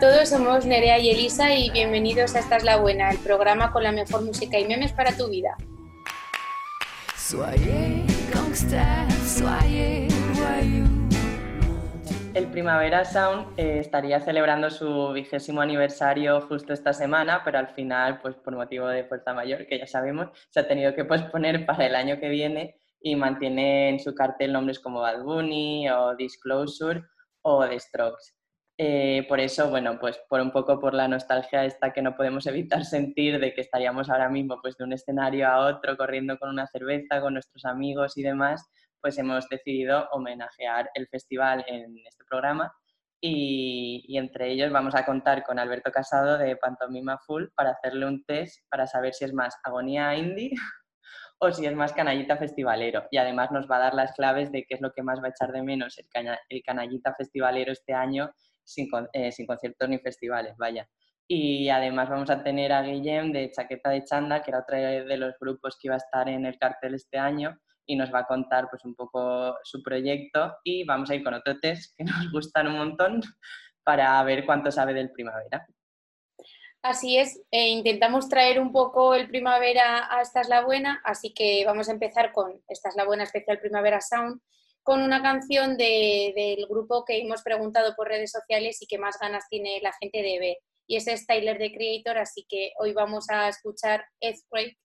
Hola a todos, somos Nerea y Elisa y bienvenidos a Esta es la Buena, el programa con la mejor música y memes para tu vida. El Primavera Sound eh, estaría celebrando su vigésimo aniversario justo esta semana, pero al final, pues por motivo de fuerza mayor, que ya sabemos, se ha tenido que posponer para el año que viene y mantiene en su cartel nombres como Bad Bunny o Disclosure o The Strokes. Eh, por eso, bueno, pues por un poco por la nostalgia esta que no podemos evitar sentir de que estaríamos ahora mismo pues de un escenario a otro corriendo con una cerveza, con nuestros amigos y demás, pues hemos decidido homenajear el festival en este programa y, y, entre ellos vamos a contar con Alberto Casado de Pantomima Full para hacerle un test para saber si es más agonía indie o si es más canallita festivalero. Y además nos va a dar las claves de qué es lo que más va a echar de menos el, el canallita festivalero este año eh, sin, conciertos ni festivales, vaya. Y además vamos a tener a Guillem de Chaqueta de Chanda, que era otro de los grupos que iba a estar en el cartel este año y nos va a contar pues un poco su proyecto y vamos a ir con otro test que nos gustan un montón para ver cuánto sabe del primavera. Así es, eh, intentamos traer un poco el primavera a Esta es la Buena, así que vamos a empezar con Esta es la Buena especial Primavera Sound, con una canción del grupo que hemos preguntado por redes sociales y que más ganas tiene la gente de ver. Y ese es Tyler the Creator, así que hoy vamos a escuchar Earthquake.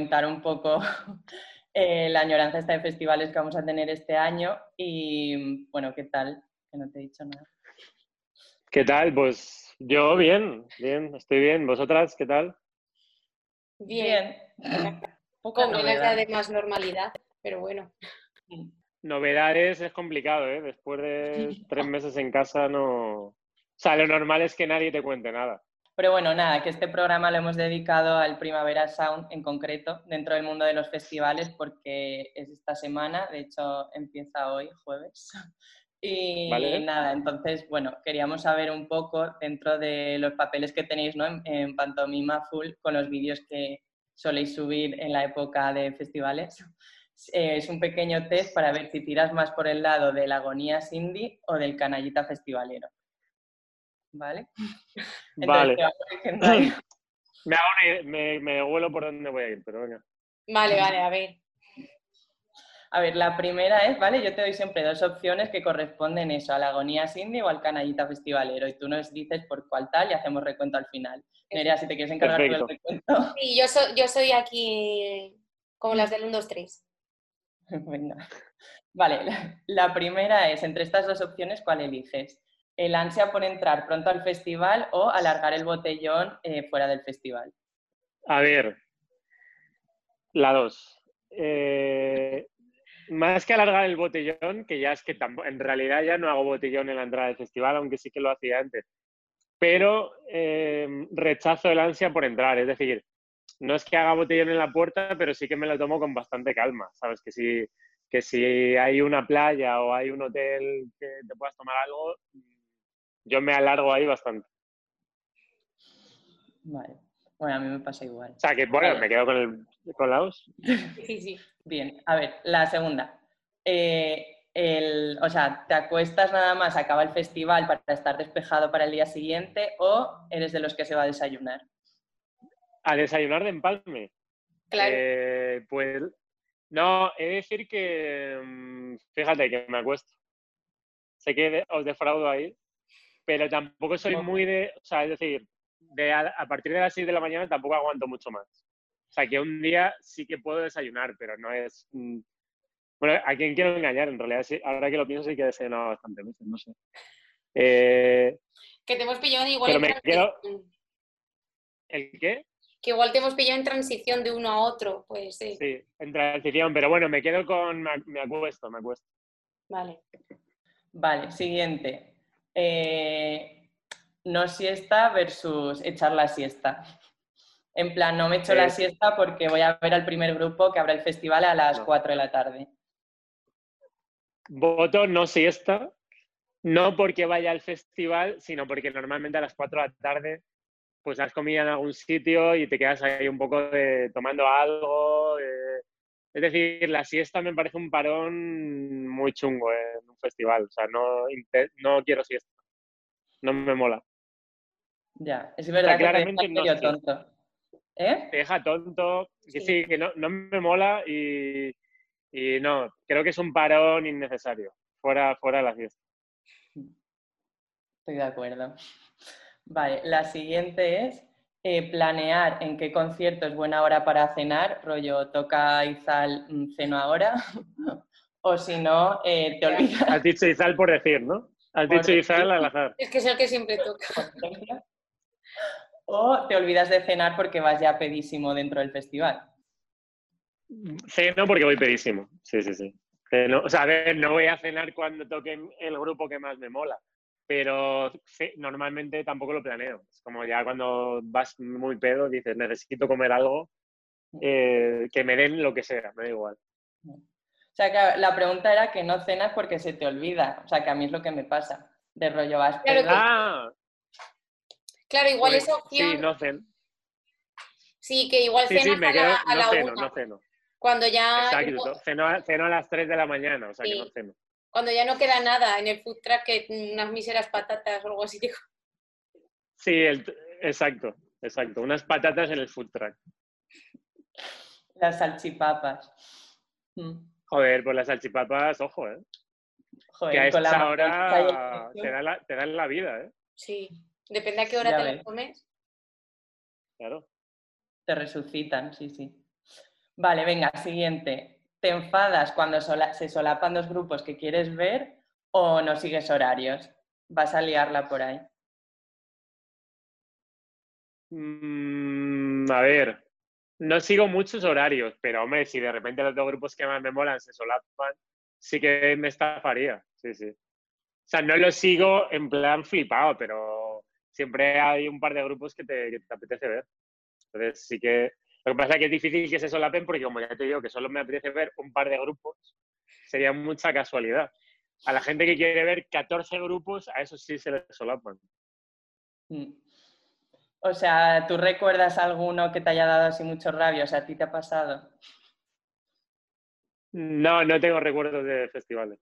Comentar un poco eh, la añoranza esta de festivales que vamos a tener este año y bueno, ¿qué tal? Que no te he dicho nada. ¿Qué tal? Pues Yo bien, bien, estoy bien. ¿Vosotras qué tal? Bien. Con ganas de más normalidad, pero bueno. Novedades es complicado, ¿eh? Después de tres meses en casa no... O sea, lo normal es que nadie te cuente nada. Pero bueno, nada, que este programa lo hemos dedicado al Primavera Sound en concreto, dentro del mundo de los festivales, porque es esta semana, de hecho empieza hoy, jueves. Y nada, entonces, bueno, queríamos saber un poco dentro de los papeles que tenéis ¿no? en, Pantomima Full con los vídeos que soléis subir en la época de festivales. Eh, es un pequeño test para ver si tiras más por el lado de la agonía Cindy o del canallita festivalero. ¿Vale? vale. me, hago me, me huelo por dónde voy a ir, pero venga. Vale, vale, a ver. A ver, la primera es, ¿vale? Yo te doy siempre dos opciones que corresponden eso, a la agonía Cindy o al canallita festivalero. Y tú nos dices por cuál tal y hacemos recuento al final. Nerea, si te quieres encargar del recuento. Sí, yo, soy, yo soy aquí como las del 1, 2, 3. Venga. Vale, la, primera es, entre estas dos opciones, ¿cuál eliges? ¿El ansia por entrar pronto al festival o alargar el botellón eh, fuera del festival? A ver, la dos. Eh, más que alargar el botellón, que ya es que en realidad ya no hago botellón en la entrada del festival, aunque sí que lo hacía antes. Pero em, rechazo el ansia por entrar, es decir, no es que haga botellón en la puerta, pero sí que me lo tomo con bastante calma, ¿sabes? Que si, que si hay una playa o hay un hotel que te puedas tomar algo, yo me alargo ahí bastante. Vale. Bueno, a mí me pasa igual. O sea, que bueno, me quedo con, el, con la Sí, sí. Bien, a ver, la segunda. Eh, o sea, ¿te acuestas nada más, acaba el festival para estar despejado para el día siguiente o eres de los que se va a desayunar? ¿A desayunar de empalme? Claro. Eh, pues no, he de decir que, mm, fíjate que me acuesto. Sé que os defraudo ahí, pero tampoco soy muy de, o sea, es decir, de a, a, partir de las 6 de la mañana tampoco aguanto mucho más. O sea, que un día sí que puedo desayunar, pero no es... Mm, bueno, ¿a quién quiero engañar? En realidad, sí, ahora que lo pienso, sí que he desayunado bastante veces, no sé. Eh, que te hemos pillado igual pero me quiero... ¿El qué? Que igual te hemos pillado en transición de uno a otro, pues sí. Sí, en transición, pero bueno, me quedo con... Me acuesto, me acuesto. Vale. Vale, siguiente. Eh, no siesta versus echar la siesta. En plan, no me echo la siesta porque voy a ver al primer grupo que habrá el festival a las 4 de la tarde. Voto no siesta, no porque vaya al festival, sino porque normalmente a las 4 de la tarde pues has comido en algún sitio y te quedas ahí un poco de, tomando algo. Es decir, la siesta me parece un parón muy chungo en un festival. O sea, no, no quiero siesta. No me mola. Ya, es verdad que claramente no tonto. ¿Eh? Te deja tonto, que sí, que no, me mola y, no, creo que es un parón innecesario, fuera, fuera la fiesta. Estoy de acuerdo. Vale, la siguiente es eh, planear en qué concierto es buena hora para cenar, rollo toca Izal, mm, ceno ahora, o si no, eh, te olvidas. Has dicho Izal por decir, ¿no? Has dicho Izal al azar. Es que es el que siempre toca. ¿O te olvidas de cenar porque vas ya pedísimo dentro del festival? Ceno porque voy pedísimo, sí, sí, sí. o sea, a ver, no voy a cenar cuando toque el grupo que más me mola, pero normalmente tampoco lo planeo. Es como ya cuando vas muy pedo dices, necesito comer algo, eh, que me den lo que sea, me da igual. O sea, que la pregunta era que no cenas porque se te olvida. O sea, que a mí es lo que me pasa. De rollo vas. Ah, Claro, igual esa opción. Sí, no ceno. Sí, que igual sí, cenas sí, me a la, no ceno, no ceno. Cuando ya. Exacto, ceno, a, las 3 de la mañana, o sea que no ceno. Cuando ya no queda nada en el food truck, que unas míseras patatas o algo así, digo. Sí, exacto, exacto. Unas patatas en el food truck. Las salchipapas. Mm. Joder, pues las salchipapas, ojo, ¿eh? Joder, que a esta hora te dan, la, te dan la vida, ¿eh? Sí. Depende a qué hora te lo comes. Claro. Te resucitan, sí, sí. Vale, venga, siguiente. ¿Te enfadas cuando se solapan dos grupos que quieres ver o no sigues horarios? Vas a liarla por ahí. Mm, a ver, no sigo muchos horarios, pero hombre, si de repente los dos grupos que más me molan se solapan, sí que me estafaría, sí, sí. O sea, no lo sigo en plan flipado, pero siempre hay un par de grupos que te, que te apetece ver. Entonces sí que... Lo que pasa es que es difícil que se solapen porque, como ya te digo, que solo me apetece ver un par de grupos, sería mucha casualidad. A la gente que quiere ver 14 grupos, a eso sí se les solapan. Mm. O sea, ¿tú recuerdas alguno que te haya dado así mucho rabia? O sea, ¿a ti te ha pasado? No, no tengo recuerdos de festivales.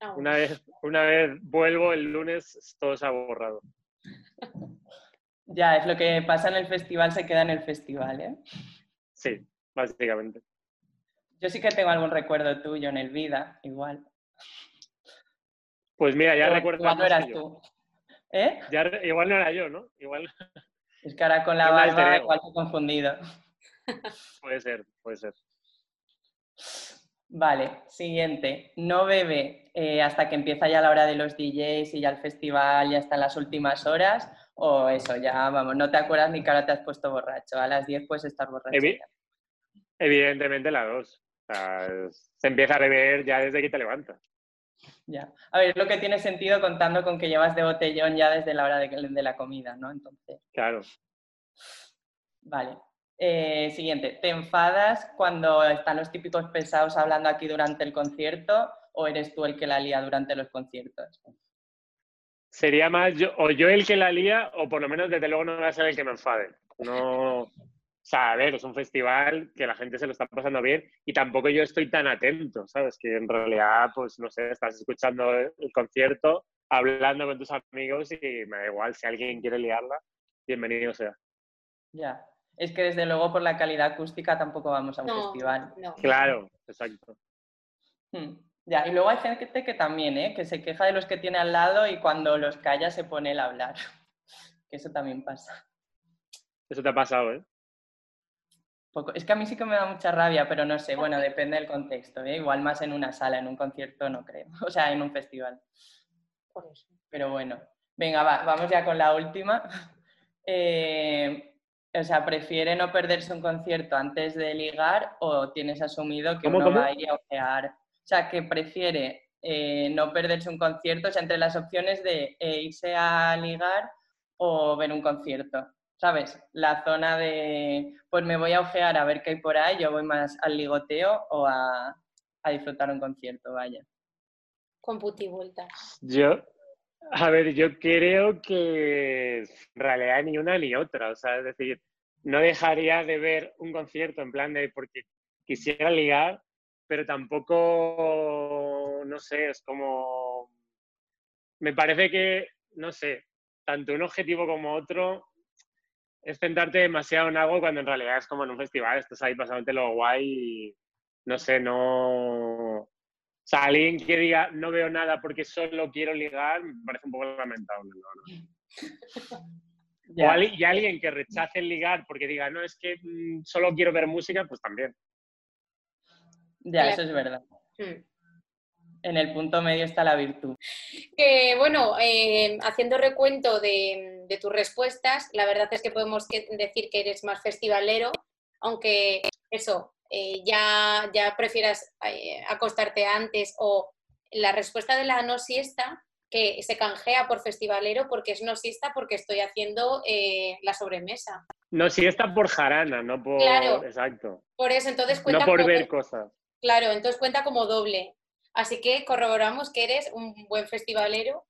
Ah, Una vez, una vez vuelvo, el lunes todo se ha borrado. Ya, es lo que pasa en el festival, se queda en el festival, ¿eh? Sí, básicamente. Yo sí que tengo algún recuerdo tuyo en el Vida, igual. Pues mira, ya Pero recuerdo. Igual no eras yo. tú. ¿Eh? Ya igual no era yo, ¿no? Igual Es que ahora con la barba igual he confundido. puede ser, puede ser. Vale, siguiente. No bebe eh, hasta que empieza ya la hora de los DJs y ya el festival ya está en las últimas horas. O eso, ya vamos, no te acuerdas ni que ahora te has puesto borracho. A las 10 puedes estar borracho. Evi- ya. Evidentemente la dos. O sea, se empieza a beber ya desde que te levantas. Ya. A ver, es lo que tiene sentido contando con que llevas de botellón ya desde la hora de, de la comida, ¿no? Entonces, Claro. vale. Eh, siguiente, ¿te enfadas cuando están los típicos pesados hablando aquí durante el concierto o eres tú el que la lía durante los conciertos? Sería más yo, o yo el que la lía, o por lo menos desde luego no va a ser el que me enfade. No. O sea, a ver, es un festival que la gente se lo está pasando bien y tampoco yo estoy tan atento, ¿sabes? Que en realidad, pues no sé, estás escuchando el concierto, hablando con tus amigos y me da igual si alguien quiere liarla, bienvenido sea. Ya. Es que desde luego por la calidad acústica tampoco vamos a un No, festival. no. Claro, exacto. Hmm. Ya, y luego hay gente que también, ¿eh? Que se queja de los que tiene al lado y cuando los calla se pone a hablar. Que eso también pasa. Eso te ha pasado, ¿eh? Poco- Es que a mí sí que me da mucha rabia, pero no sé, bueno, depende del contexto, ¿eh? Igual más en una sala, en un concierto no creo, o sea, en un festival. Por eso. Pero bueno, venga, va, vamos ya con la última. Eh, o sea, ¿prefiere no perderse un concierto antes de ligar o tienes asumido que ¿Cómo, uno cómo? va a ir a ojear? O sea, que prefiere eh, no perderse un concierto, o sea, entre las opciones de eh, irse a ligar o ver un concierto. ¿Sabes? La zona de, pues me voy a ojear a ver qué hay por ahí, yo voy más al ligoteo o a, a disfrutar un concierto, vaya. Con puti vuelta. Yo, a ver, yo creo que en realidad ni una ni otra. O sea, es decir, no dejaría de ver un concierto en plan de porque quisiera ligar, pero tampoco, no sé, es como. Me parece que, no sé, tanto un objetivo como otro es centrarte demasiado en algo cuando en realidad es como en un festival, estás ahí pasándote lo guay y no sé, no. O sea, alguien que diga no veo nada porque solo quiero ligar, me parece un poco lamentable, la verdad. O y alguien que rechace el ligar porque diga, no, es que mm, solo quiero ver música, pues también. Ya, eso es verdad. Hmm. En el punto medio está la virtud. Que bueno, eh, haciendo recuento de, de tus respuestas, la verdad es que podemos decir que eres más festivalero, aunque eso, eh, ya, ya prefieras eh, acostarte antes o la respuesta de la no siesta, que se canjea por festivalero porque es no siesta porque estoy haciendo eh, la sobremesa. No, si está por jarana, no por... Claro. Exacto. Por eso, entonces cuenta No por como- ver cosas. Claro, entonces cuenta como doble. Así que corroboramos que eres un buen festivalero.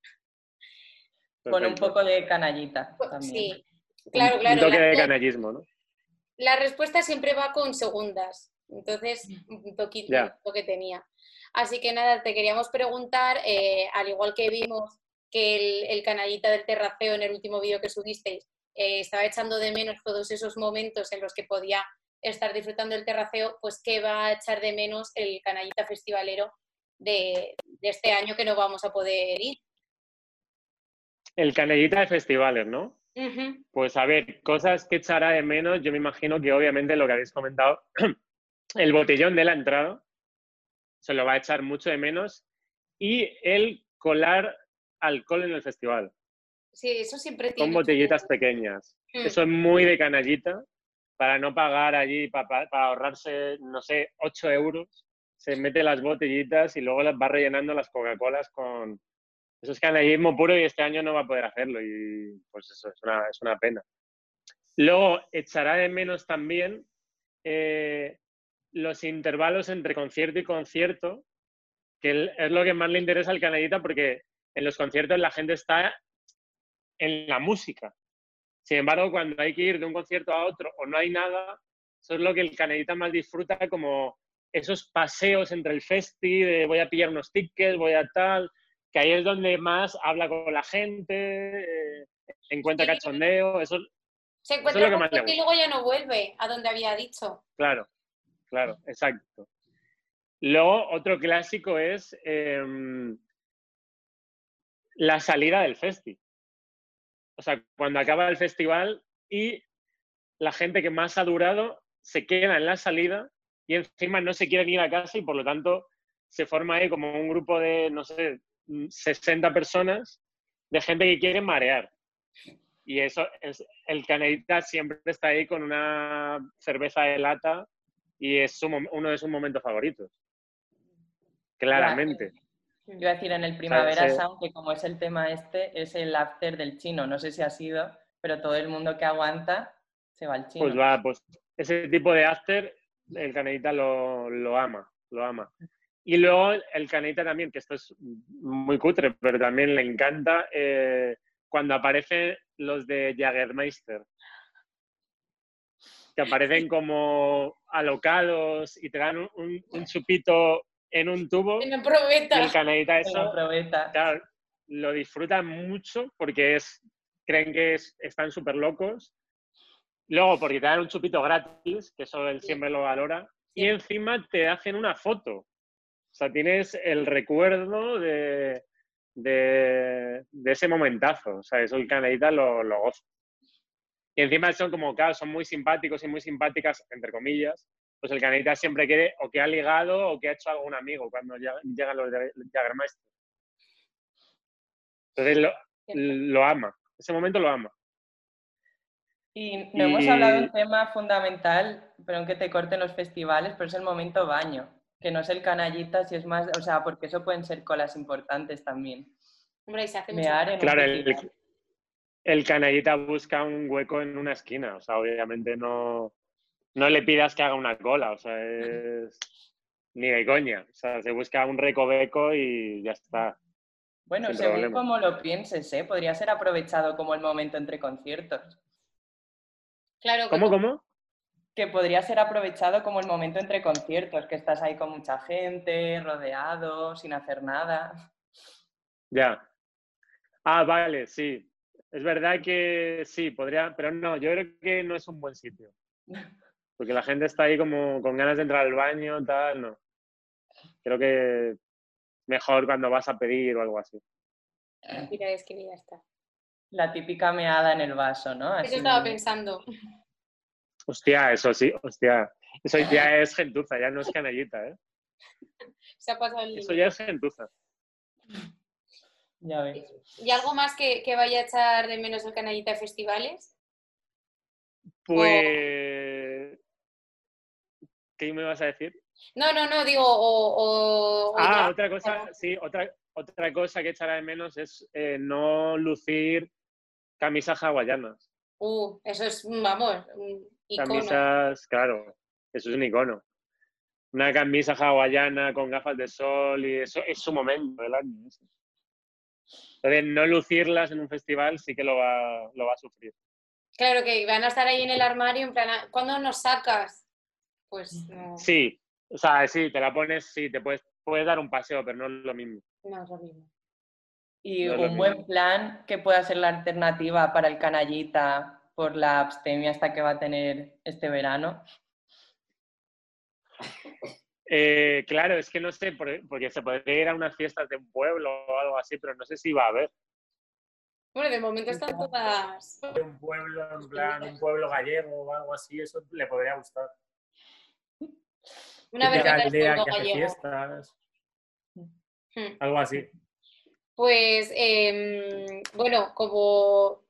Con un poco de canallita también. Pues Sí, claro, claro. Un toque la- de canallismo, ¿no? la respuesta siempre va con segundas. Entonces, un poquito lo que tenía. Así que nada, te queríamos preguntar, eh, al igual que vimos que el, el canallita del terraceo en el último vídeo que subisteis eh, estaba echando de menos todos esos momentos en los que podía estar disfrutando del terraceo, pues ¿qué va a echar de menos el canallita festivalero de, de este año que no vamos a poder ir? El canellita de festivales, ¿no? Pues a ver, cosas que echará de menos, yo me imagino que obviamente lo que habéis comentado, el botellón de la entrada se lo va a echar mucho de menos y el colar alcohol en el festival. Sí, eso siempre con tiene. botellitas su- pequeñas. Mm. Eso es muy de canallita, para no pagar allí, para, ahorrarse, no sé, 8 euros. Se mete las botellitas y luego las va rellenando las Coca-Colas con... Eso es canallismo puro y este año no va a poder hacerlo y pues eso es una, es una pena. Luego echará de menos también eh, los intervalos entre concierto y concierto, que es lo que más le interesa al canallita porque en los conciertos la gente está en la música. Sin embargo, cuando hay que ir de un concierto a otro o no hay nada, eso es lo que el canallita más disfruta, como esos paseos entre el festi, de voy a pillar unos tickets, voy a tal, que ahí es donde más habla con la gente, eh, encuentra cachondeo, eso, Se es lo que más le gente y gusta. luego ya no vuelve a donde había dicho. claro, claro, exacto. Luego, otro clásico es em, la salida del festi. O sea, cuando acaba el festival y la gente que más ha durado se queda en la salida y encima no se quieren ir a casa y por lo tanto se forma ahí como un grupo de, no sé, mm, 60 personas de gente que quiere marear. Y eso es, el canadita siempre está ahí con una cerveza de lata y es su uno de sus momentos favoritos. Claramente. Iba a decir en el Primavera ese- Sound, que como es el tema este, es el after del chino. No sé si ha sido, pero todo el mundo que aguanta se va al chino. Pues va, pues ese tipo de after, el canadita lo, lo ama, lo ama. Y luego el canadita también, que esto es muy cutre, pero también le encanta eh, cuando aparecen los de Jagermeister. Que aparecen como alocados y te dan un, un- un chupito en un tubo. No Y probeta. el canadita En la eso, probeta. claro, lo disfrutan mucho porque es, creen que es- están súper locos. Luego, porque te dan un chupito gratis, que eso él siempre lo valora. Y Sí. encima te hacen una foto. O sea, tienes el recuerdo de, de, de ese momentazo. O sea, eso el canadita lo, lo goza. Y encima son como, claro, son muy simpáticos y muy simpáticas, entre comillas. Pues el canadita siempre quiere o que ha ligado o que ha hecho algún amigo cuando llega- llegan los Jagermeister. Entonces lo, lo ama. Ese momento lo ama. Y no hemos hablado de un tema fundamental, pero aunque te corten los festivales, pero es el momento baño, que no es el canallita, si es más, o sea, porque eso pueden ser colas importantes también. Hombre, y se hace mucho. Claro, el, el canallita busca un hueco en una esquina. O sea, obviamente no, no le pidas que haga una cola. O sea, es ni de coña. O sea, se busca un recoveco y ya está. Bueno, sin según problema. como lo pienses, ¿eh? Podría ser aprovechado como el momento entre conciertos. Claro, que ¿Cómo, como- cómo? Que podría ser aprovechado como el momento entre conciertos, que estás ahí con mucha gente, rodeado, sin hacer nada. Ya. Ah, vale, sí. Es verdad que sí, podría, pero no, yo creo que no es un buen sitio. Porque la gente está ahí como con ganas de entrar al baño, tal, no. Creo que mejor cuando vas a pedir o algo así. Mira, es que ya está. La típica meada en el vaso, ¿no? Eso estaba pensando. Hostia, eso sí, hostia. Eso ya es gentuza, ya no es canallita, ¿eh? Se ha pasado el Eso ya es gentuza. Ya ves. ¿Y algo más que, que vaya a echar de menos el canallita de festivales? Pues... ¿Qué me vas a decir? No, no, no, digo, o. Ah, otra cosa, sí, otra, otra cosa que echará de menos es eh, no lucir camisas hawaianas. Uh, eso es, vamos, un icono. Camisas, claro, eso es un icono. Una camisa hawaiana con gafas de sol y eso es su momento del año. Entonces, no lucirlas en un festival sí que lo va, lo va a sufrir. Claro que van a estar ahí en el armario, en plan, "Ah, ¿cuándo nos sacas? Pues no, Sí, o sea, sí, te la pones, sí, te puedes, puedes dar un paseo, pero no es lo mismo. no es lo mismo. Y No un buen mismo. plan que pueda ser la alternativa para el canallita por la abstemia hasta que va a tener este verano. Eh, claro, es que no sé, por- porque se podría ir a unas fiestas de un pueblo o algo así, pero no sé si va a haber. Bueno, de momento están todas. un pueblo, en plan, un pueblo gallego o algo así, eso le podría gustar. Una del aldea que fiestas, Hmm. algo así. Pues em, bueno, como,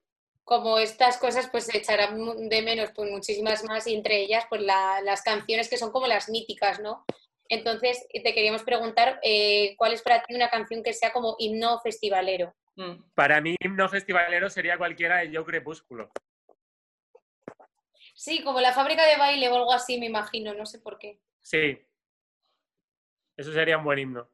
como estas cosas pues se echarán de menos pues muchísimas más y entre ellas pues las canciones que son como las míticas, ¿no? Entonces te queríamos preguntar eh, cuál es para ti una canción que sea como himno festivalero. Mm. Para mí himno festivalero sería cualquiera de Yo Crepúsculo. Sí, como la fábrica de baile o algo así, me imagino, no sé por qué. Sí. Eso sería un buen himno.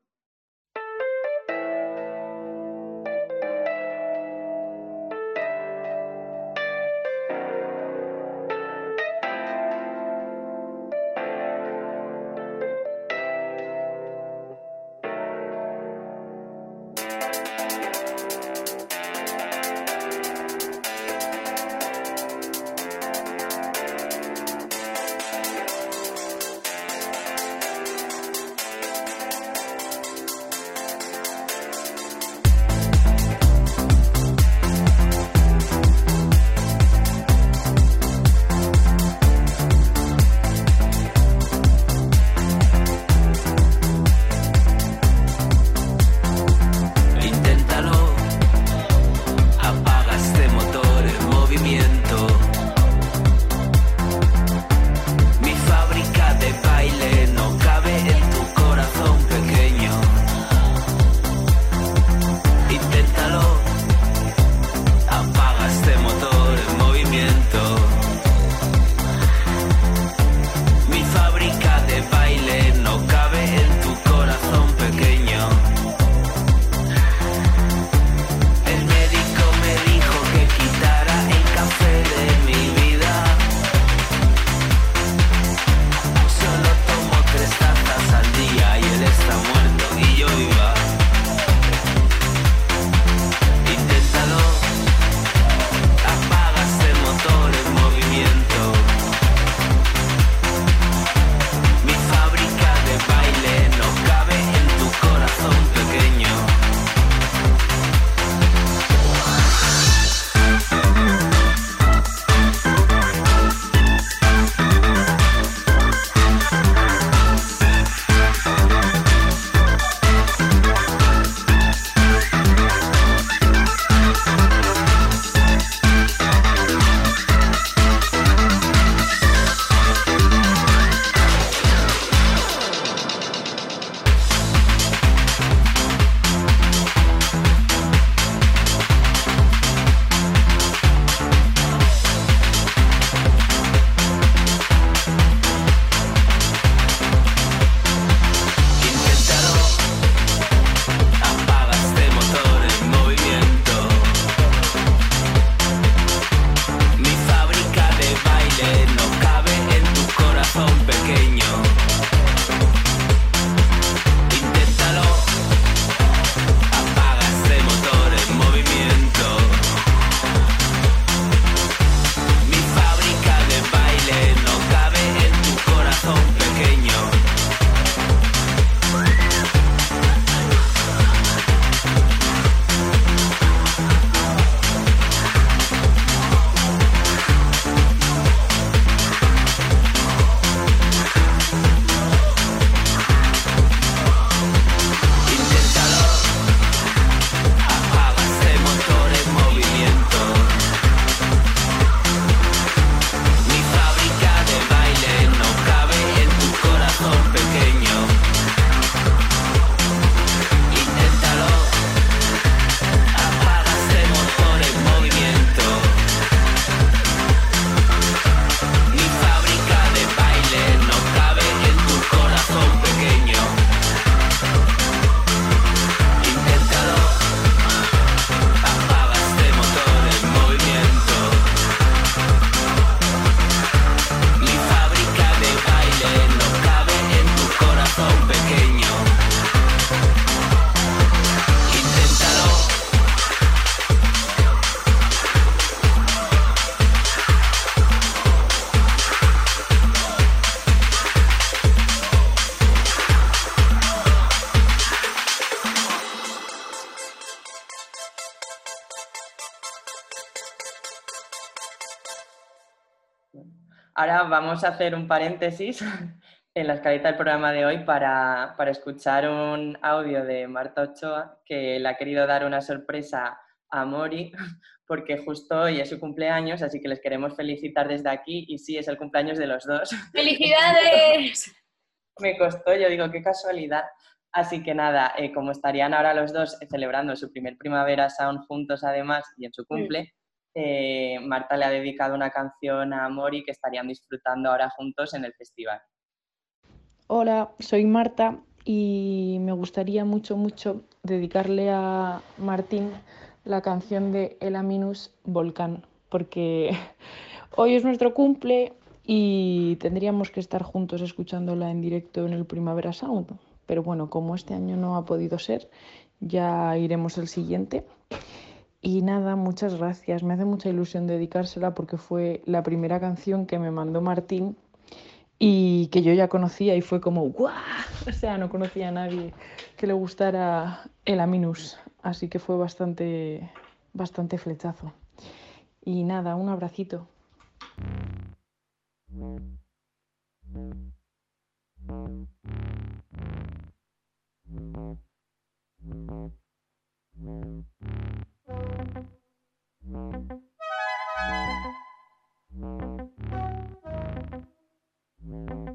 Vamos a hacer un paréntesis en la escaleta del programa de hoy para, para, escuchar un audio de Marta Ochoa que le ha querido dar una sorpresa a Mori porque justo hoy es su cumpleaños, así que les queremos felicitar desde aquí y sí, es el cumpleaños de los dos. ¡Felicidades! Me costó, yo digo, qué casualidad. Así que nada, eh, como estarían ahora los dos celebrando su primer Primavera Sound juntos además y en su cumple, Marta le ha dedicado una canción a Mori que estarían disfrutando ahora juntos en el festival. Hola, soy Marta y me gustaría mucho, mucho dedicarle a Martín la canción de Elaminus Volcán, porque hoy es nuestro cumple y tendríamos que estar juntos escuchándola en directo en el Primavera Sound. Pero bueno, como este año no ha podido ser, ya iremos al siguiente. Y nada, muchas gracias. Me hace mucha ilusión dedicársela porque fue la primera canción que me mandó Martín y que yo ya conocía y fue como ¡guau! O sea, no conocía a nadie que le gustara el Aminus, así que fue bastante, bastante flechazo. Y nada, un abracito. Thank you.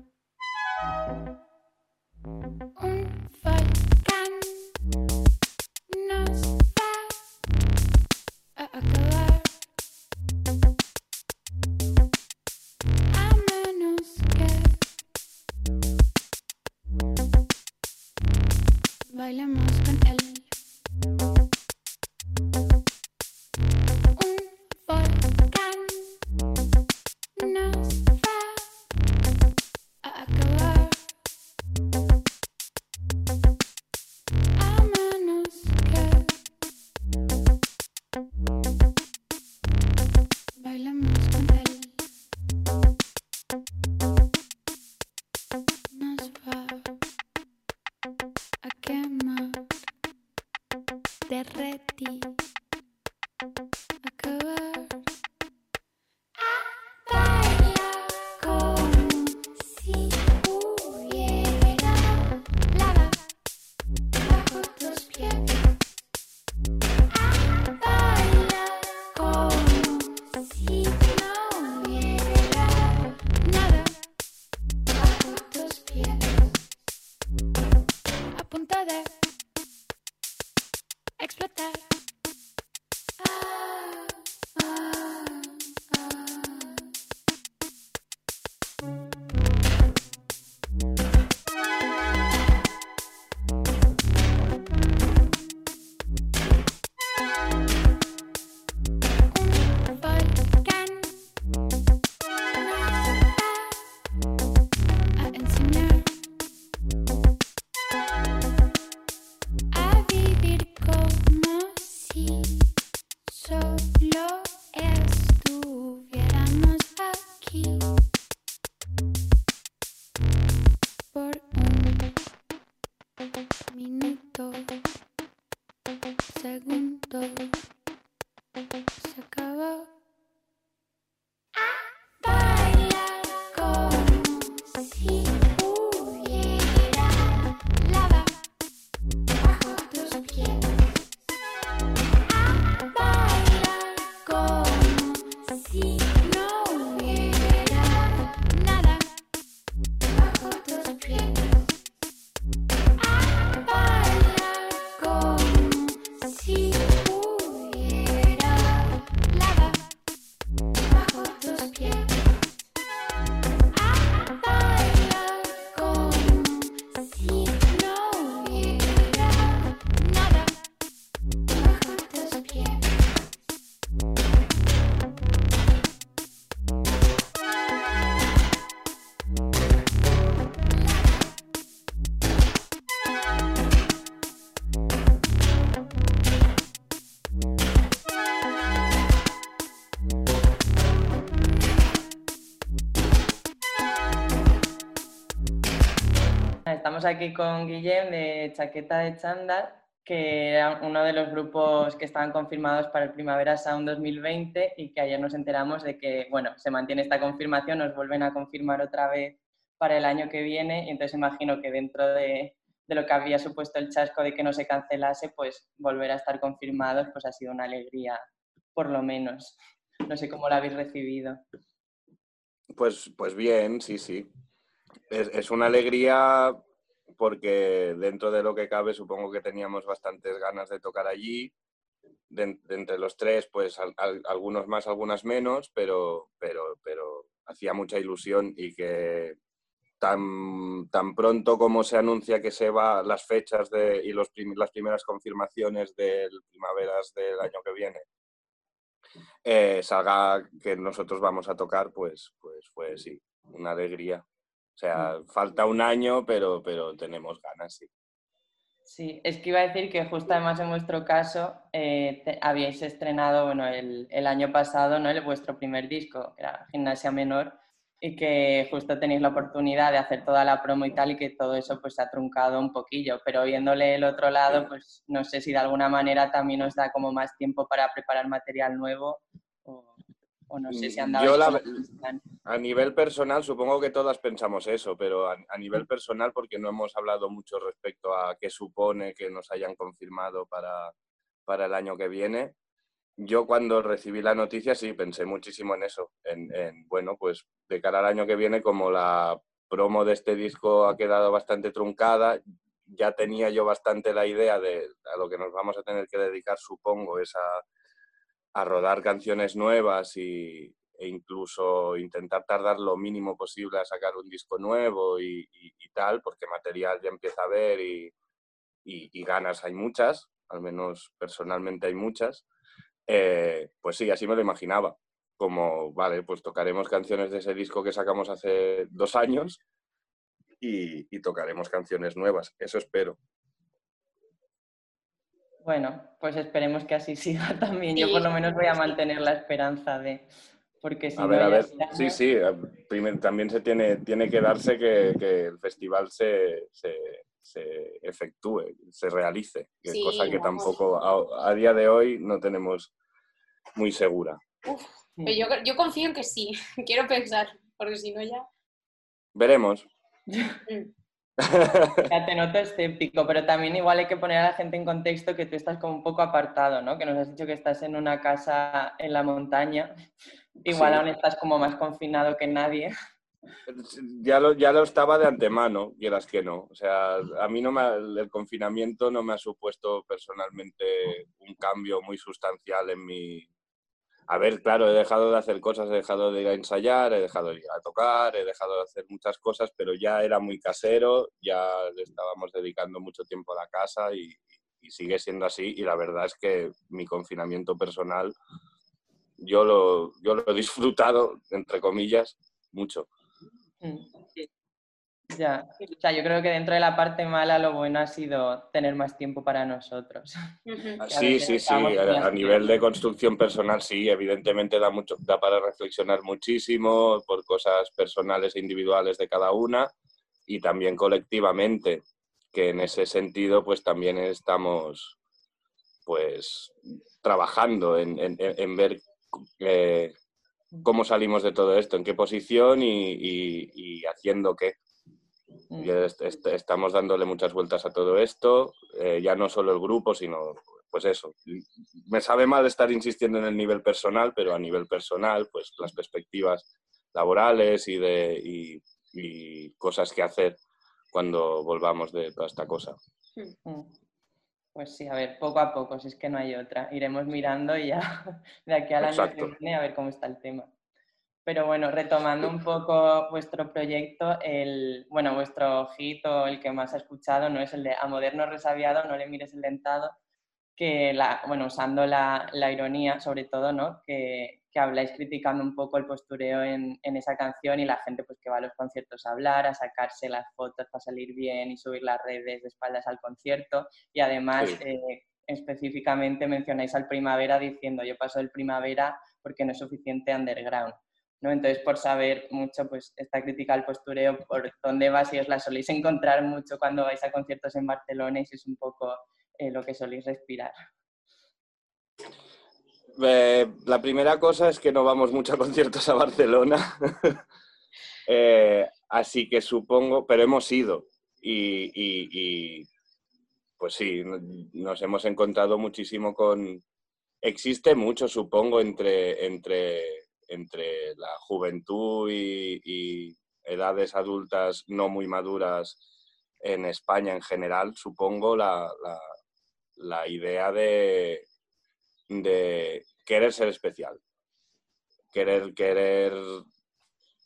segundo se acabó. Aquí con Guillem de Chaqueta de Chándal, que era uno de los grupos que estaban confirmados para el Primavera Sound 2020 y que ayer nos enteramos de que, bueno, se mantiene esta confirmación, nos vuelven a confirmar otra vez para el año que viene y entonces imagino que dentro de, lo que había supuesto el chasco de que no se cancelase, pues volver a estar confirmados, pues ha sido una alegría, por lo menos. No sé cómo lo habéis recibido. Pues, pues bien, sí, sí. Es una alegría porque dentro de lo que cabe supongo que teníamos bastantes ganas de tocar allí. De, de entre los tres, pues al, al, algunos más, algunas menos, pero, pero, pero hacía mucha ilusión y que tan, tan pronto como se anuncia que se va las fechas de, y los prim, las primeras confirmaciones del primaveras del año que viene, eh, salga que nosotros vamos a tocar, pues, pues fue sí, una alegría. O sea, falta un año, pero, pero tenemos ganas, sí. Sí, es que iba a decir que justo además en vuestro caso eh, te, habíais estrenado bueno, el, el, año pasado ¿no? el, vuestro primer disco, que era Gimnasia Menor, y que justo tenéis la oportunidad de hacer toda la promo y tal y que todo eso pues se ha truncado un poquillo, pero viéndole el otro lado, pues no sé si de alguna manera también os da como más tiempo para preparar material nuevo o no sé si han dado... Yo la, a nivel personal supongo que todas pensamos eso, pero a, a, nivel personal porque no hemos hablado mucho respecto a qué supone que nos hayan confirmado para, para el año que viene. Yo cuando recibí la noticia sí pensé muchísimo en eso, en, en, bueno, pues de cara al año que viene como la promo de este disco ha quedado bastante truncada, ya tenía yo bastante la idea de a lo que nos vamos a tener que dedicar, supongo, es a, rodar canciones nuevas y, e incluso intentar tardar lo mínimo posible a sacar un disco nuevo y, tal, porque material ya empieza a haber y, y, ganas hay muchas, al menos personalmente hay muchas. Eh, pues sí, así me lo imaginaba. Como, vale, pues tocaremos canciones de ese disco que sacamos hace dos años y, tocaremos canciones nuevas. Eso espero. Bueno, pues esperemos que así siga también. Yo por lo menos voy a mantener la esperanza de, porque si a ver, a ver, sí, sí, Primero, también se tiene, tiene que darse que, que el festival se, se, se, efectúe, se realice, que sí, cosa que vamos. tampoco a, a, día de hoy no tenemos muy segura. Uf, pero yo, yo confío en que sí, quiero pensar, porque si no ya... Veremos. Ya te noto escéptico, pero también igual hay que poner a la gente en contexto que tú estás como un poco apartado, ¿no? Que nos has dicho que estás en una casa en la montaña, igual sí. aún estás como más confinado que nadie. Ya lo, ya lo estaba de antemano, quieras que no. O sea, a mí no me, el confinamiento no me ha supuesto personalmente un cambio muy sustancial en mi, a ver, claro, he dejado de hacer cosas, he dejado de ir a ensayar, he dejado de ir a tocar, he dejado de hacer muchas cosas, pero ya era muy casero, ya le estábamos dedicando mucho tiempo a la casa y, sigue siendo así. Y la verdad es que mi confinamiento personal, yo lo, yo lo he disfrutado, entre comillas, mucho. Sí. Ya, o sea, yo creo que dentro de la parte mala lo bueno ha sido tener más tiempo para nosotros. Sí, sí, sí, a, a nivel de construcción personal sí, evidentemente da, mucho, da para reflexionar muchísimo por cosas personales e individuales de cada una y también colectivamente, que en ese sentido pues también estamos pues trabajando en, en, en ver eh, cómo salimos de todo esto, en qué posición y, y, y haciendo qué. Y est est estamos dándole muchas vueltas a todo esto, eh, ya no solo el grupo, sino pues eso. Me sabe mal estar insistiendo en el nivel personal, pero a nivel personal, pues las perspectivas laborales y, de, y, y cosas que hacer cuando volvamos de toda esta cosa. Mm. Pues sí, a ver, poco a poco, si es que no hay otra. Iremos mirando y ya de aquí al año que viene a ver cómo está el tema. Pero bueno, retomando un poco vuestro proyecto, el, bueno, vuestro hit o el que más ha escuchado no es el de A moderno resabiado, no le mires el dentado, que, la, bueno, usando la, la ironía sobre todo, ¿no? Que, que, habláis criticando un poco el postureo en, en, esa canción y la gente pues que va a los conciertos a hablar, a sacarse las fotos para salir bien y subir las redes de espaldas al concierto y además sí. eh, específicamente mencionáis al primavera diciendo yo paso del primavera porque no es suficiente underground. Entonces, por saber mucho, pues, esta crítica al postureo, por dónde va, si os la soléis encontrar mucho cuando vais a conciertos en Barcelona y si es un poco eh, lo que soléis respirar. Eh, la primera cosa es que no vamos mucho a conciertos a Barcelona. eh, así que supongo, pero hemos ido y, y pues sí, nos hemos encontrado muchísimo con... Existe mucho, supongo, entre, entre, entre la juventud y, edades adultas no muy maduras en España en general, supongo, la, la, idea de, de querer ser especial. Querer, querer,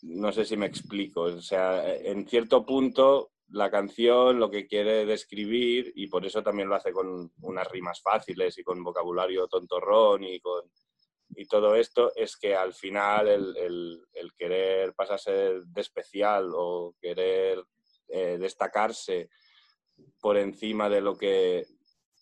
no sé si me explico, o sea, en cierto punto la canción lo que quiere describir, y por eso también lo hace con unas rimas fáciles y con vocabulario tontorrón y con y todo esto, es que al final el, el, querer pasarse de especial o querer eh, destacarse por encima de lo que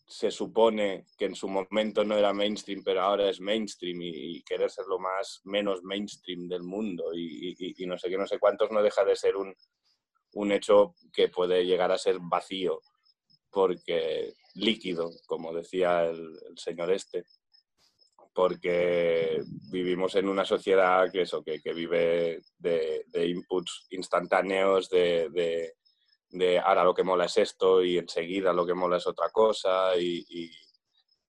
se supone que en su momento no era mainstream, pero ahora es mainstream y, querer ser lo más menos mainstream del mundo y, no sé qué, no sé cuántos, no deja de ser un, un hecho que puede llegar a ser vacío, porque líquido, como decía el, señor este, porque vivimos en una sociedad que, eso, que, vive de, inputs instantáneos, de, de, ahora lo que mola es esto y enseguida lo que mola es otra cosa y,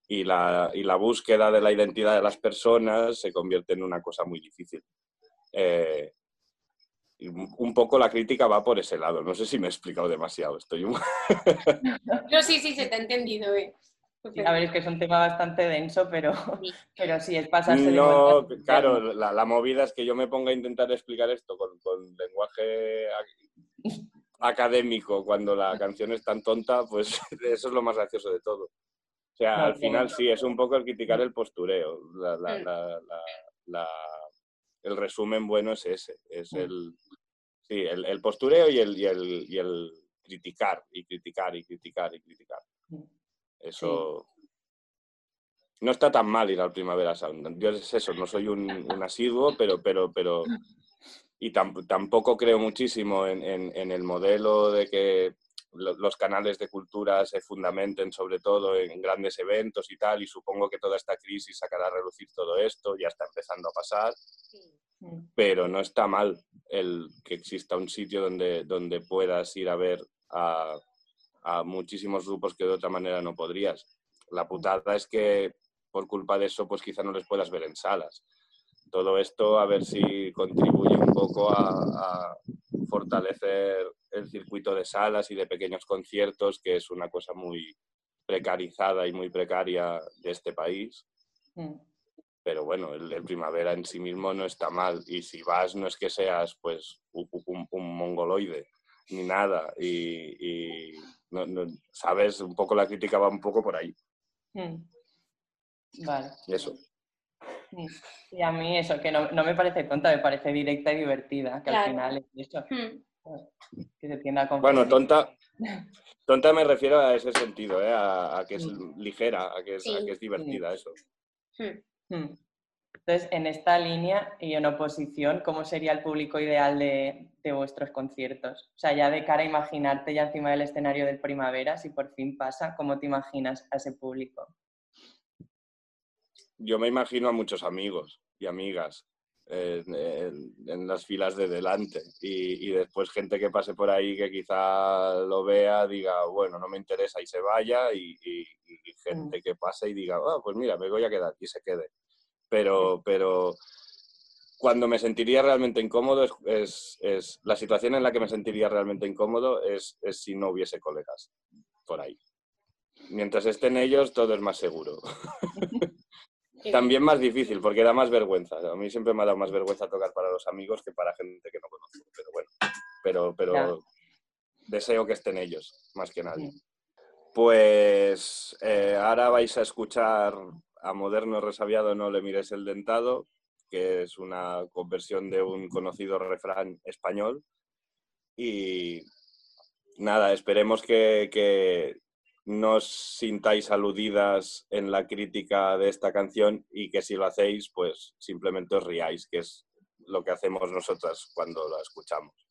y, la, y la, búsqueda de la identidad de las personas se convierte en una cosa muy difícil. Eh, un poco la crítica va por ese lado. No sé si me he explicado demasiado. Estoy No, sí, sí, se te ha entendido. Eh. A ver, es que es un tema bastante denso, pero sí, pero sí es pasarse No, claro, la, movida es que yo me ponga a intentar explicar esto con, lenguaje académico cuando la canción es tan tonta, pues eso es lo más gracioso de todo. O sea, al final sí, es un poco el criticar el postureo. Mm. el resumen bueno es ese, es mm. el, Sí, el, postureo y el, y el, y, el, criticar, y criticar, y criticar, y criticar. Eso no está tan mal ir al Primavera Sound. Yo es eso, no soy un, asiduo, pero, pero, pero, y tampoco creo muchísimo en, en, el modelo de que los canales de cultura se fundamenten sobre todo en grandes eventos y tal, y supongo que toda esta crisis sacará a relucir todo esto, ya está empezando a pasar. Pero no está mal el que exista un sitio donde, donde puedas ir a ver a, muchísimos grupos que de otra manera no podrías. La putada es que por culpa de eso, pues quizá no les puedas ver en salas. Todo esto a ver si contribuye un poco a, a fortalecer el circuito de salas y de pequeños conciertos, que es una cosa muy precarizada y muy precaria de este país. Mm pero bueno, el, primavera en sí mismo no está mal. Y si vas, no es que seas pues un, mongoloide ni nada. Y, sabes, un poco la crítica va un poco por ahí. Mm. Vale. Y eso. Y a mí eso, que no, me parece tonta, me parece directa y divertida, que al final es eso. Mm. Pues, que se tienda a Bueno, tonta, tonta me refiero a ese sentido, ¿eh? a, que es ligera, a que es, a que es divertida, eso. Hmm. Entonces, en esta línea y en oposición, ¿cómo sería el público ideal de, vuestros conciertos? O sea, ya de cara a imaginarte ya encima del escenario del primavera, si por fin pasa, ¿cómo te imaginas a ese público? Yo me imagino a muchos amigos y amigas en, las filas de delante y, después gente que pase por ahí que quizá lo vea, diga, bueno, no me interesa y se vaya y, gente mm. que pase y diga, ah, pues mira, me voy a quedar y se quede. Pero, pero cuando me sentiría realmente incómodo es, es, la situación en la que me sentiría realmente incómodo es, es si no hubiese colegas por ahí. Mientras estén ellos, todo es más seguro. También más difícil, porque da más vergüenza. A mí siempre me ha dado más vergüenza tocar para los amigos que para gente que no conozco. Pero bueno, pero, pero deseo que estén ellos, más que nadie. Pues eh, ahora vais a escuchar a Moderno Resabiado No le mires el dentado, que es una conversión de un conocido refrán español. Y nada, esperemos que, que no os sintáis aludidas en la crítica de esta canción y que si lo hacéis, pues simplemente os riáis, que es lo que hacemos nosotras cuando la escuchamos.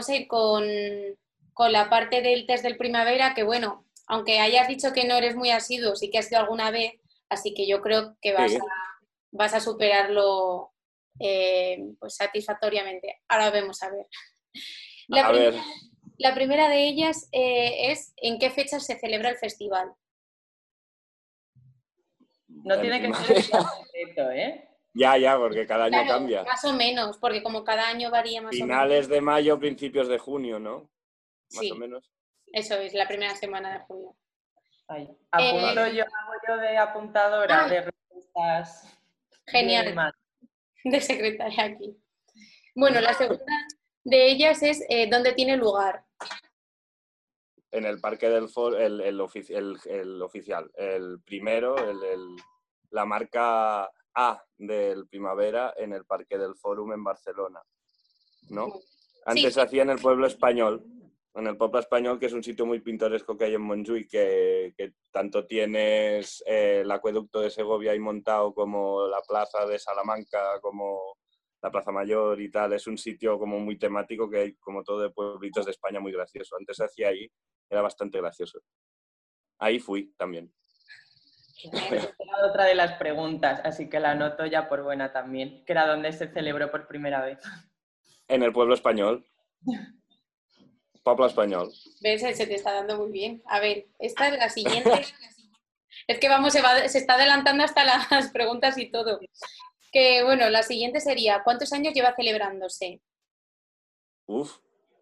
Vamos a ir con, con la parte del test del primavera, que bueno, aunque hayas dicho que no eres muy asiduo, sí que has sido alguna vez, así que yo creo que vas, Sí. a, vas a superarlo eh, pues satisfactoriamente. Ahora vemos a ver. La, A ver. primera, la primera de ellas eh, es ¿en qué fecha se celebra el festival? No En tiene que ser primavera. un secreto, ¿eh? Ya, ya, porque cada año Claro, cambia. Más o menos, porque como cada año varía más o Finales menos. de mayo, principios de junio, ¿no? Más Sí. o menos. Eso es, la primera semana de junio. Ahí. Apunto yo, hago yo de apuntadora Ah. de respuestas. Genial. de secretaria aquí. Bueno, la segunda de ellas es eh, dónde tiene lugar. En el Parque del Foro, el, el, ofici- el- el oficial. El primero, el, el- la marca A del Primavera en el Parque del Fórum en Barcelona. ¿No? Antes se hacía en el pueblo español. En el pueblo español, que es un sitio muy pintoresco que hay en Montjuïc, que, que tanto tienes eh, el acueducto de Segovia ahí montado como la plaza de Salamanca, como la Plaza Mayor y tal. Es un sitio como muy temático que hay como todo de pueblitos de España muy gracioso. Antes se hacía ahí, era bastante gracioso. Ahí fui también. Esa era otra de las preguntas, así que la anoto ya por buena también, que era donde se celebró por primera vez. En el pueblo español. Pueblo español. ¿Ves? Se te está dando muy bien. A ver, esta es la siguiente. es que vamos, se, va- se está adelantando hasta las preguntas y todo. Que bueno, la siguiente sería, ¿cuántos años lleva celebrándose? Uf.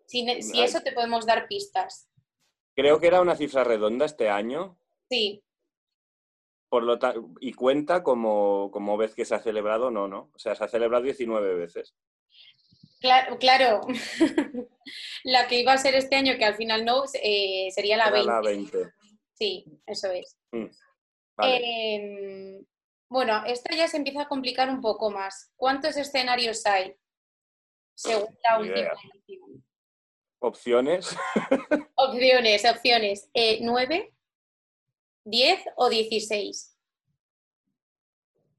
Si, eso te podemos dar pistas. Creo que era una cifra redonda este año. Sí, Por lo y cuenta como, como vez que se ha celebrado, no, no. O sea, se ha celebrado 19 veces. claro, claro. la que iba a ser este año, que al final no, eh, sería la Era 20. la 20. Sí, eso es. Vale. Em, bueno, esta ya se empieza a complicar un poco más. ¿Cuántos escenarios hay? Según la última idea. edición. Opciones. Opciones, opciones. Eh, ¿9, 10 o 16?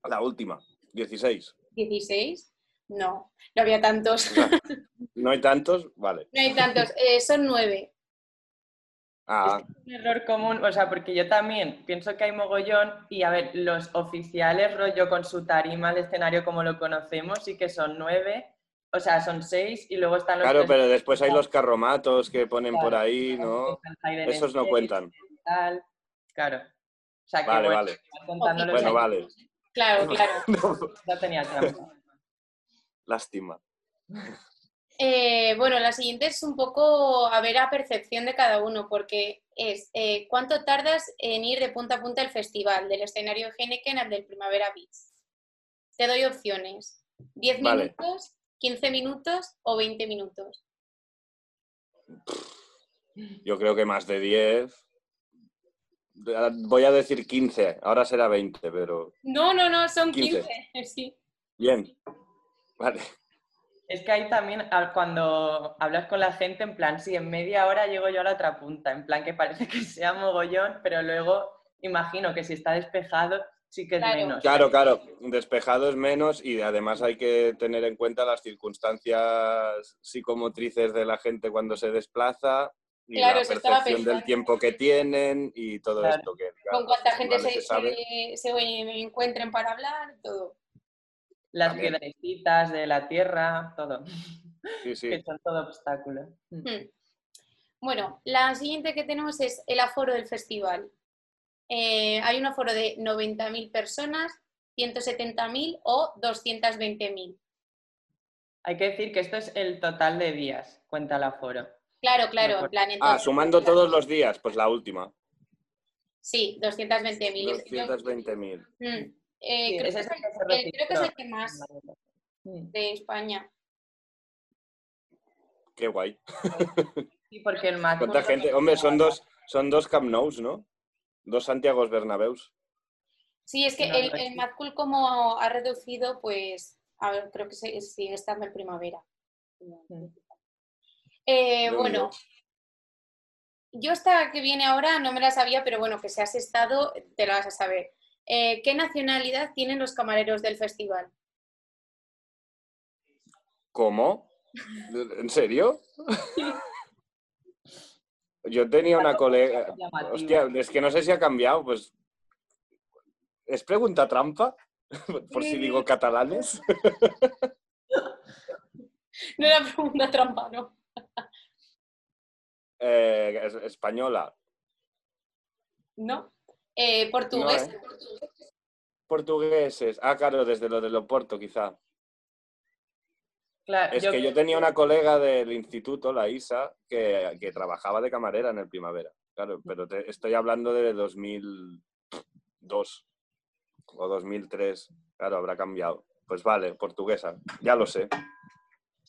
La última. 16. ¿16? No, no había tantos. ¿No hay tantos? Vale. no hay tantos. Eh, son 9. Ah, Es un error común, o sea, porque yo también pienso que hay mogollón y a ver, los oficiales rollo con su tarima al escenario como lo conocemos sí que son nueve, o sea, son seis y luego están los claro, pero después hay los carromatos que ponen por ahí, ¿no? Esos no cuentan. y tal. Claro. O sea, que Vale, bueno, vale. los Bueno, vale. Claro, claro. No tenía trampa. Lástima. Eh, bueno, la siguiente es un poco a ver a percepción de cada uno, porque es eh, ¿cuánto tardas en ir de punta a punta al festival, del escenario de Heineken al del Primavera Beach? Te doy opciones. ¿10 Vale. minutos, 15 minutos o 20 minutos? Yo creo que más de 10. Voy a decir 15, ahora será 20, pero No, no, no, son 15. 15. Sí. bien. Vale. Es que ahí también, cuando hablas con la gente, en plan, sí, en media hora llego yo a la otra punta, en plan que parece que sea mogollón, pero luego imagino que si está despejado, sí que es Claro. menos. Claro, claro, despejado es menos y además hay que tener en cuenta las circunstancias psicomotrices de la gente cuando se desplaza y Claro, la percepción del tiempo que tienen y todo Claro. esto que claro, Con cuánta gente se, se sabe. se- se encuentren para hablar, todo. Las También. piedrecitas de la tierra, todo, Sí, sí. que son todo obstáculos. Mm. Hmm. Bueno, la siguiente que tenemos es el aforo del festival. Eh, hay un aforo de 90.000 personas, 170.000 o 220.000. Hay que decir que esto es el total de días, cuenta el aforo. Claro, claro, en. Ah, sumando todos los días, pues la última. Sí, 220.000. Yo- 220.000. Mm. Eh, Sí, creo, que es el creo que es el que más de España. Qué guay. Sí, porque el Mac... ¿Cuánta gente? Hombre, son dos, son dos Camp Nous, ¿no? Dos Santiagos Bernabéus. Sí, es que No, el, el sí. Mad Cool como ha reducido, pues, a ver, creo que sigue estando en primavera. Mm. Eh, bueno, yo esta que viene ahora no me la sabía, pero bueno, que si has estado, te la vas a saber. Eh, ¿Qué nacionalidad tienen los camareros del festival? ¿Cómo? ¿En serio? Yo tenía una colega. Hostia, es que no sé si ha cambiado, pues. ¿Es pregunta trampa? Por si digo catalanes. No era pregunta trampa, ¿no? Eh, es- española. ¿No? Eh, portugués. No, Portugueses. Ah, claro, desde lo de Loporto, quizá. Claro, Es yo- que yo tenía una colega del instituto, la Isa, que, que trabajaba de camarera en el primavera. Claro, pero te- estoy hablando de 2002 o 2003. Claro, habrá cambiado. Pues vale, portuguesa, ya lo sé.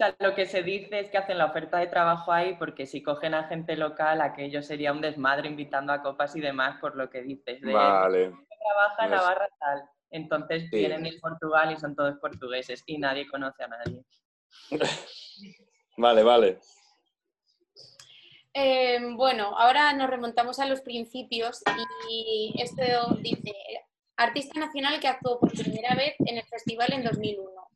Sea, lo que se dice es que hacen la oferta de trabajo ahí porque si cogen a gente local, aquello sería un desmadre invitando a copas y demás, por lo que dices. De, Vale. trabaja en la Pues- barra tal. Entonces Sí. vienen de Portugal y son todos portugueses y nadie conoce a nadie. Vale, vale. Eh, bueno, ahora nos remontamos a los principios y esto dice, artista nacional que actuó por primera vez en el festival en 2001.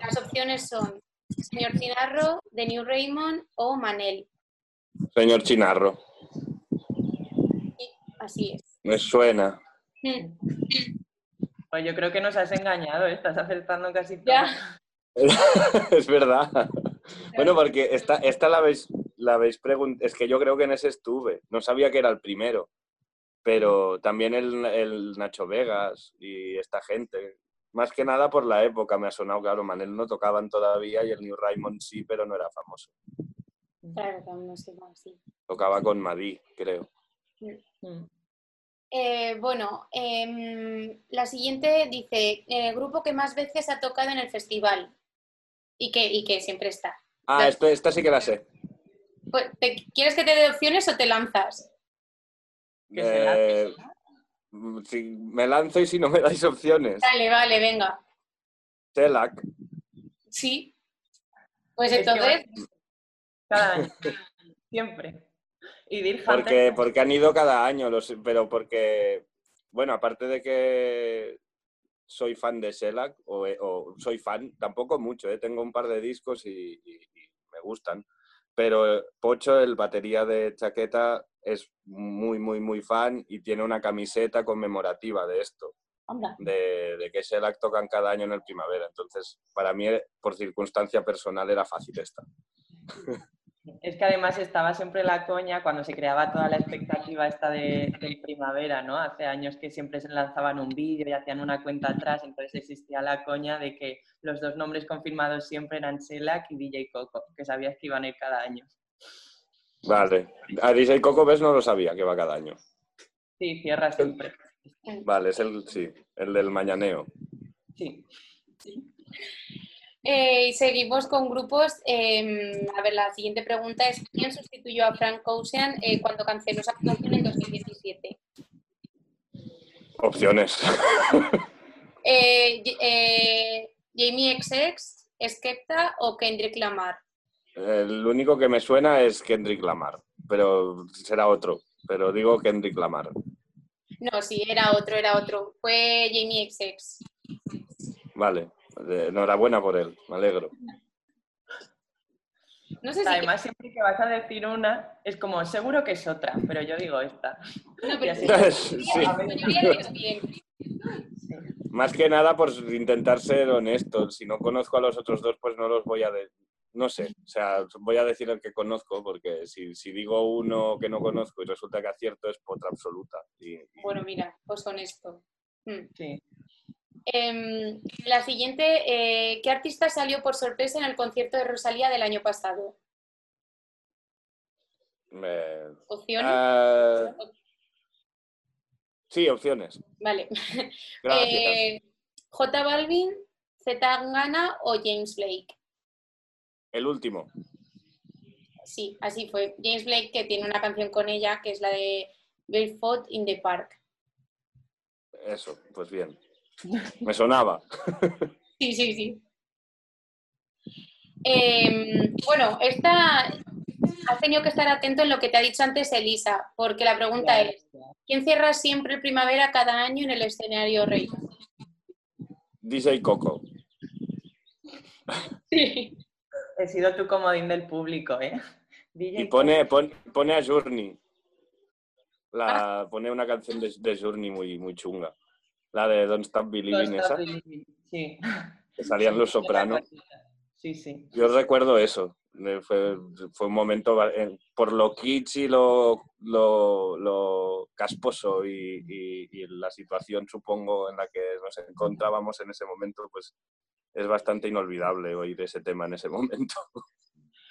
Las opciones son Señor Cinarro, The New Raymond o Manel. Señor Chinarro, Sí, así es. me suena. Mm, Pues yo creo que nos has engañado, ¿eh? estás acertando casi todo. Ya. es verdad. Bueno, porque esta, esta la habéis, la habéis preguntado. Es que yo creo que en ese estuve. No sabía que era el primero. Pero también el, el Nacho Vegas y esta gente. Más que nada por la época me ha sonado, claro, Manel no tocaban todavía y el New Raymond sí, pero no era famoso. Claro, no sé más, sí. Tocaba con Madí, creo. Mm. Eh, bueno, em, la siguiente dice, eh, grupo que más veces ha tocado en el festival y que, y que siempre está. Ah, esto, esta sí que la sé. Pues, ¿te- ¿Quieres que te dé opciones o te lanzas? Que se la Eh, si me lanzo y si no me dais opciones. Vale, vale, venga. Celac. Sí. Pues entonces, Cada año. Siempre. Y Dirk Porque, porque han ido cada año, lo sé, pero porque, bueno, aparte de que soy fan de Shellac, o, o soy fan, tampoco mucho, ¿eh? tengo un par de discos y, y- y me gustan, pero Pocho, el batería de chaqueta, es muy, muy, muy fan y tiene una camiseta conmemorativa de esto, de, de que Shellac tocan cada año en el primavera. Entonces, para mí, por circunstancia personal, era fácil esta. es que además estaba siempre la coña cuando se creaba toda la expectativa esta de, del primavera, ¿no? Hace años que siempre se lanzaban un vídeo y hacían una cuenta atrás, entonces existía la coña de que los dos nombres confirmados siempre eran Selak y DJ Coco, que sabías que iban a ir cada año. Vale. A DJ Coco, ¿ves? No lo sabía que va cada año. Sí, cierra siempre. Vale, es el, sí, el del mañaneo. Sí. Eh, y seguimos con grupos. em, a ver, la siguiente pregunta es: ¿quién sustituyó a Frank Ocean eh, cuando canceló su actuación en 2017? Opciones. Y- eh, ¿Jamie XX, Skepta o Kendrick Lamar? El único que me suena es Kendrick Lamar, pero será otro. Pero digo Kendrick Lamar. No, sí, era otro, era otro. Fue Jamie XX. Vale. Enhorabuena por él, me alegro. No sé si. Además, siempre que vas a decir una, es como, seguro que es otra, pero yo digo esta. No, pero. Sí. Más que nada por intentar ser honesto. Si no conozco a los otros dos, pues no los voy a... de- No sé, o sea, voy a decir el que conozco, porque si, si digo uno que no conozco y resulta que acierto, es potra absoluta. Y, y- Bueno, mira, pues honesto. Mm. Sí. Em, la siguiente, eh, ¿qué artista salió por sorpresa en el concierto de Rosalía del año pasado? me- ¿Opciones? Ah, sí, opciones. Vale. Gracias. Eh, J Balvin, Z Tangana o James Blake. El último. Sí, así fue. James Blake que tiene una canción con ella que es la de Barefoot in the Park. Eso, pues bien. Me sonaba. Sí, sí, sí. Em, bueno, esta has tenido que estar atento en lo que te ha dicho antes Elisa, porque la pregunta es, ¿quién cierra siempre primavera cada año en el escenario rey? DJ Coco. Sí. He sido tu comodín del público, ¿eh? Y pone, pone, a Journey. La, pone una canción de, de Journey muy, muy chunga. La de Don't Stop Believing, esa. Sí. Que salían los sopranos. Sí, sí. Yo recuerdo eso. Fue, fue un momento por lo kitsch y lo, lo, casposo y, y, la situación, supongo, en la que nos encontrábamos en ese momento, pues es bastante inolvidable oír ese tema en ese momento.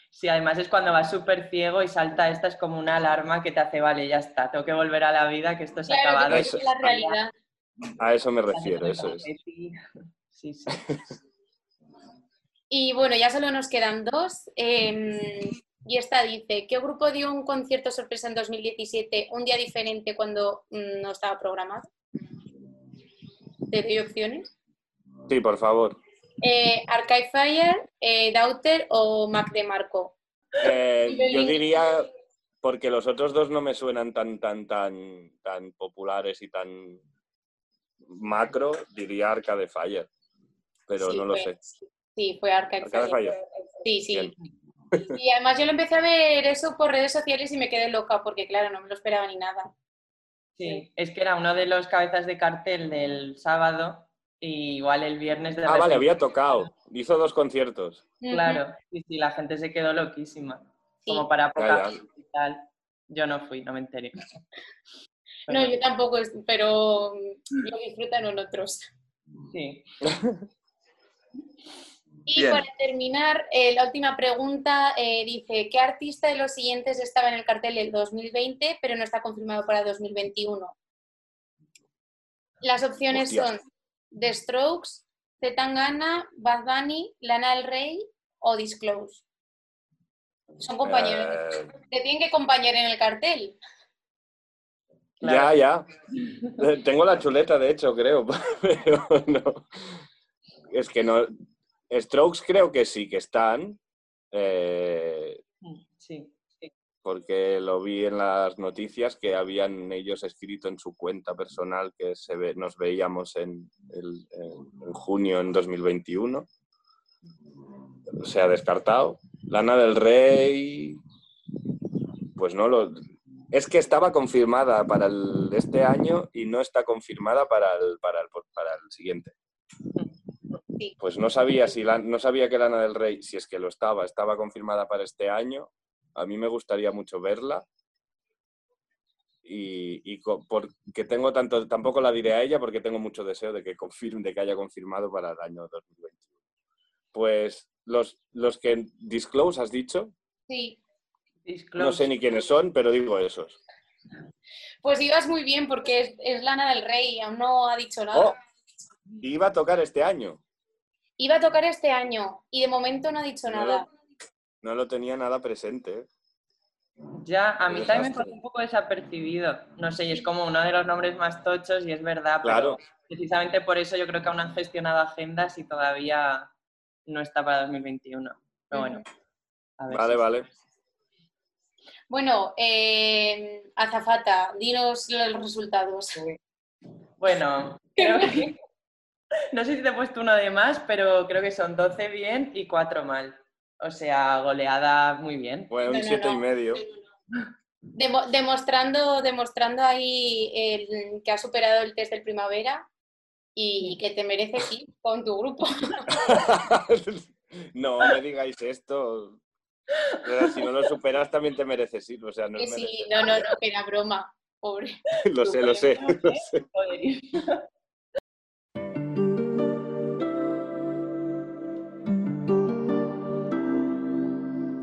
Sí, además es cuando vas súper ciego y salta esta, es como una alarma que te hace, vale, ya está, tengo que volver a la vida, que esto se ha acabado. Eso, la realidad. A eso me refiero, eso es. Sí, sí. Y bueno, ya solo nos quedan dos. Em, y esta dice, ¿qué grupo dio un concierto sorpresa en 2017, un día diferente cuando mm, no estaba programado? ¿Te doy opciones? Sí, por favor. Eh, Arcade Fire, eh, Daughter o Mac de Marco. Eh, yo diría, porque los otros dos no me suenan tan, tan, tan, tan populares y tan macro, diría Arcade Fire, pero no lo sé. Sí, fue Arcade, Fire. Sí, sí. Y además yo lo empecé a ver eso por redes sociales y me quedé loca porque, claro, no me lo esperaba ni nada. Sí, es que era uno de los cabezas de cartel del sábado y igual el viernes de Ah, vale, había tocado. Hizo dos conciertos. Claro, y sí, la gente se quedó loquísima. Como para poca y tal. Yo no fui, no me enteré. No, yo tampoco, pero lo disfrutan en otros. Sí. Y para terminar, eh, la última pregunta eh, dice, ¿qué artista de los siguientes estaba en el cartel del 2020 pero no está confirmado para 2021? Las opciones son The Strokes, Zetangana, Bad Bunny, Lana del Rey o Disclose. Son compañeros. Eh. Te tienen que acompañar en el cartel. Ya, ya. Tengo la chuleta, de hecho, creo. Pero no. Es que no, Strokes creo que sí que están. Eh, sí, Porque lo vi en las noticias que habían ellos escrito en su cuenta personal que se nos veíamos en, junio en 2021. Se ha descartado. Lana del Rey, pues no lo. Es que estaba confirmada para este año y no está confirmada para el, para el siguiente. Pues no sabía, si no sabía que Lana del Rey, si es que lo estaba, estaba confirmada para este año. A mí me gustaría mucho verla. Y, porque tengo tanto, tampoco la diré a ella porque tengo mucho deseo de que confirme, de que haya confirmado para el año 2021. Pues los, los que Disclose has dicho. Sí. No sé ni quiénes son, pero digo esos. Pues ibas muy bien porque es, Lana del Rey, aún no ha dicho nada. Oh, iba a tocar este año. Iba a tocar este año y de momento no ha dicho nada. No lo tenía nada presente. Ya, a mí también me parece un poco desapercibido. No sé, y es como uno de los nombres más tochos y es verdad, claro. pero precisamente por eso yo creo que aún han gestionado agendas y todavía no está para 2021. Pero bueno. vale, vale. Bueno, eh, Azafata, dinos los resultados. Bueno, creo que no sé si te he puesto uno de más, pero creo que son 12 bien y 4 mal. O sea, goleada muy bien. Bueno, un 7 y medio. demostrando, demostrando ahí el, que ha superado el test del primavera y que te mereces ir con tu grupo. no me digáis esto. si no lo superas, también te mereces ir. O sea, no, sí, no, no, no, que era broma, pobre. lo sé, lo sé. Lo sé.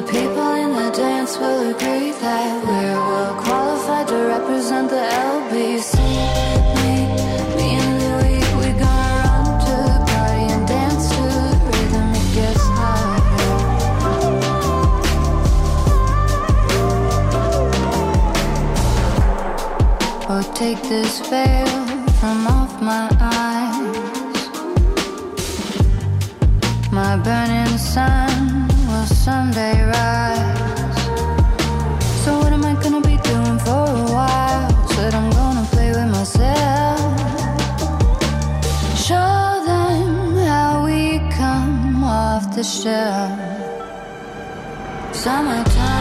The people in the dance will agree that we're well qualified to represent the LBC. Me, me we gonna run to the party and dance to the rhythm. It gets. Oh, take this veil from off my eyes. My burning sun the shelf. Summertime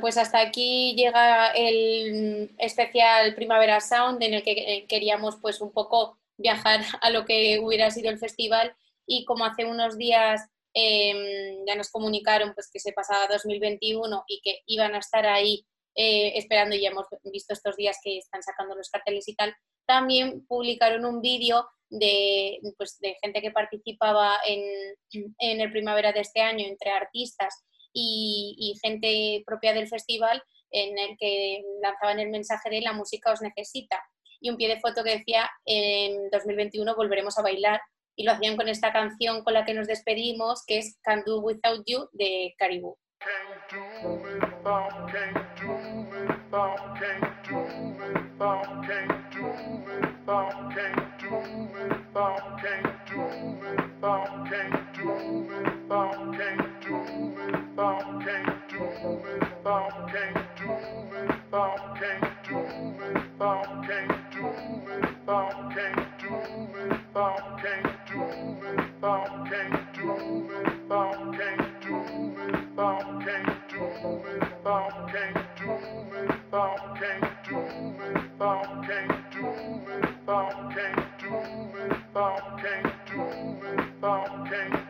Pues hasta aquí llega el especial Primavera Sound en el que eh, queríamos pues un poco viajar a lo que hubiera sido el festival. Y como hace unos días eh, ya nos comunicaron pues que se pasaba 2021 y que iban a estar ahí eh, esperando y ya hemos visto estos días que están sacando los carteles y tal, también publicaron un vídeo de, pues, de gente que participaba en, en el Primavera de este año entre artistas y, y gente propia del festival en el que lanzaban el mensaje de la música os necesita. Y un pie de foto que decía en 2021 volveremos a bailar. Y lo hacían con esta canción con la que nos despedimos que es Can Do Without You de Caribou. Without, can't do without, can't do without, can't do without, can't do without, can't do without, can't do without, can't do without, can't do without, can't do without, can't do without, can't do without, can't do without, can't do without, can't do without, can't